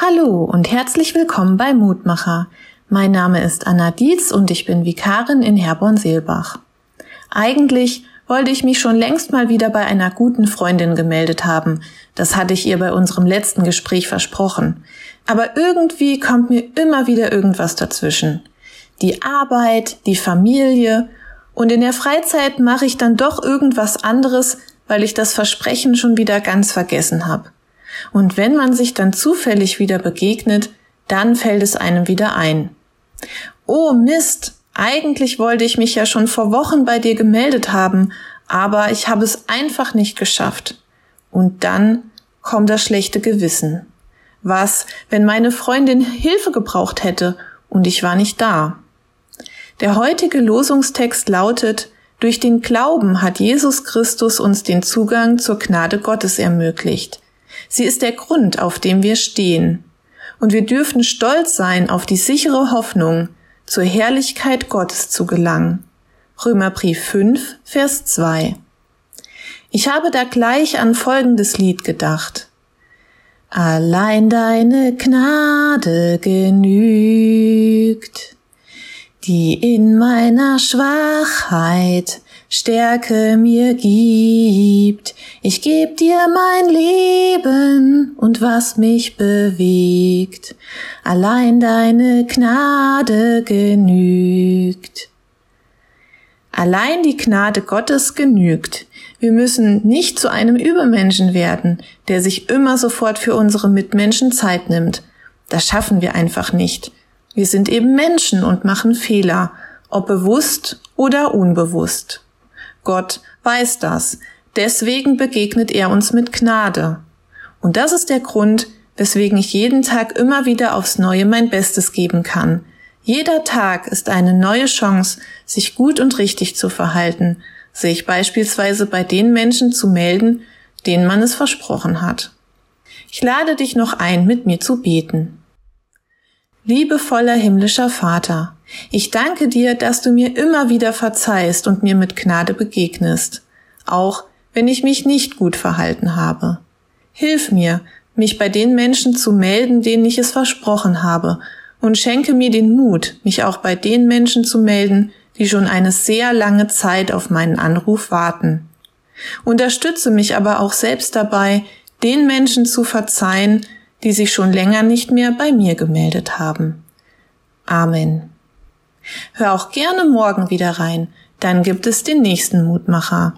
Hallo und herzlich willkommen bei Mutmacher. Mein Name ist Anna Dietz und ich bin Vikarin in Herborn-Seelbach. Eigentlich wollte ich mich schon längst mal wieder bei einer guten Freundin gemeldet haben. Das hatte ich ihr bei unserem letzten Gespräch versprochen. Aber irgendwie kommt mir immer wieder irgendwas dazwischen. Die Arbeit, die Familie und in der Freizeit mache ich dann doch irgendwas anderes, weil ich das Versprechen schon wieder ganz vergessen habe. Und wenn man sich dann zufällig wieder begegnet, dann fällt es einem wieder ein. Oh Mist, eigentlich wollte ich mich ja schon vor Wochen bei dir gemeldet haben, aber ich habe es einfach nicht geschafft. Und dann kommt das schlechte Gewissen. Was, wenn meine Freundin Hilfe gebraucht hätte und ich war nicht da? Der heutige Losungstext lautet, durch den Glauben hat Jesus Christus uns den Zugang zur Gnade Gottes ermöglicht. Sie ist der Grund, auf dem wir stehen. Und wir dürfen stolz sein auf die sichere Hoffnung, zur Herrlichkeit Gottes zu gelangen. Römerbrief 5, Vers 2. Ich habe da gleich an folgendes Lied gedacht. Allein deine Gnade genügt, die in meiner Schwachheit Stärke mir gibt. Ich geb dir mein Leben und was mich bewegt. Allein deine Gnade genügt. Allein die Gnade Gottes genügt. Wir müssen nicht zu einem Übermenschen werden, der sich immer sofort für unsere Mitmenschen Zeit nimmt. Das schaffen wir einfach nicht. Wir sind eben Menschen und machen Fehler, ob bewusst oder unbewusst. Gott weiß das. Deswegen begegnet er uns mit Gnade. Und das ist der Grund, weswegen ich jeden Tag immer wieder aufs Neue mein Bestes geben kann. Jeder Tag ist eine neue Chance, sich gut und richtig zu verhalten, sich beispielsweise bei den Menschen zu melden, denen man es versprochen hat. Ich lade dich noch ein, mit mir zu beten. Liebevoller himmlischer Vater, ich danke dir, dass du mir immer wieder verzeihst und mir mit Gnade begegnest, auch wenn ich mich nicht gut verhalten habe. Hilf mir, mich bei den Menschen zu melden, denen ich es versprochen habe, und schenke mir den Mut, mich auch bei den Menschen zu melden, die schon eine sehr lange Zeit auf meinen Anruf warten. Unterstütze mich aber auch selbst dabei, den Menschen zu verzeihen, die sich schon länger nicht mehr bei mir gemeldet haben. Amen. Hör auch gerne morgen wieder rein, dann gibt es den nächsten Mutmacher.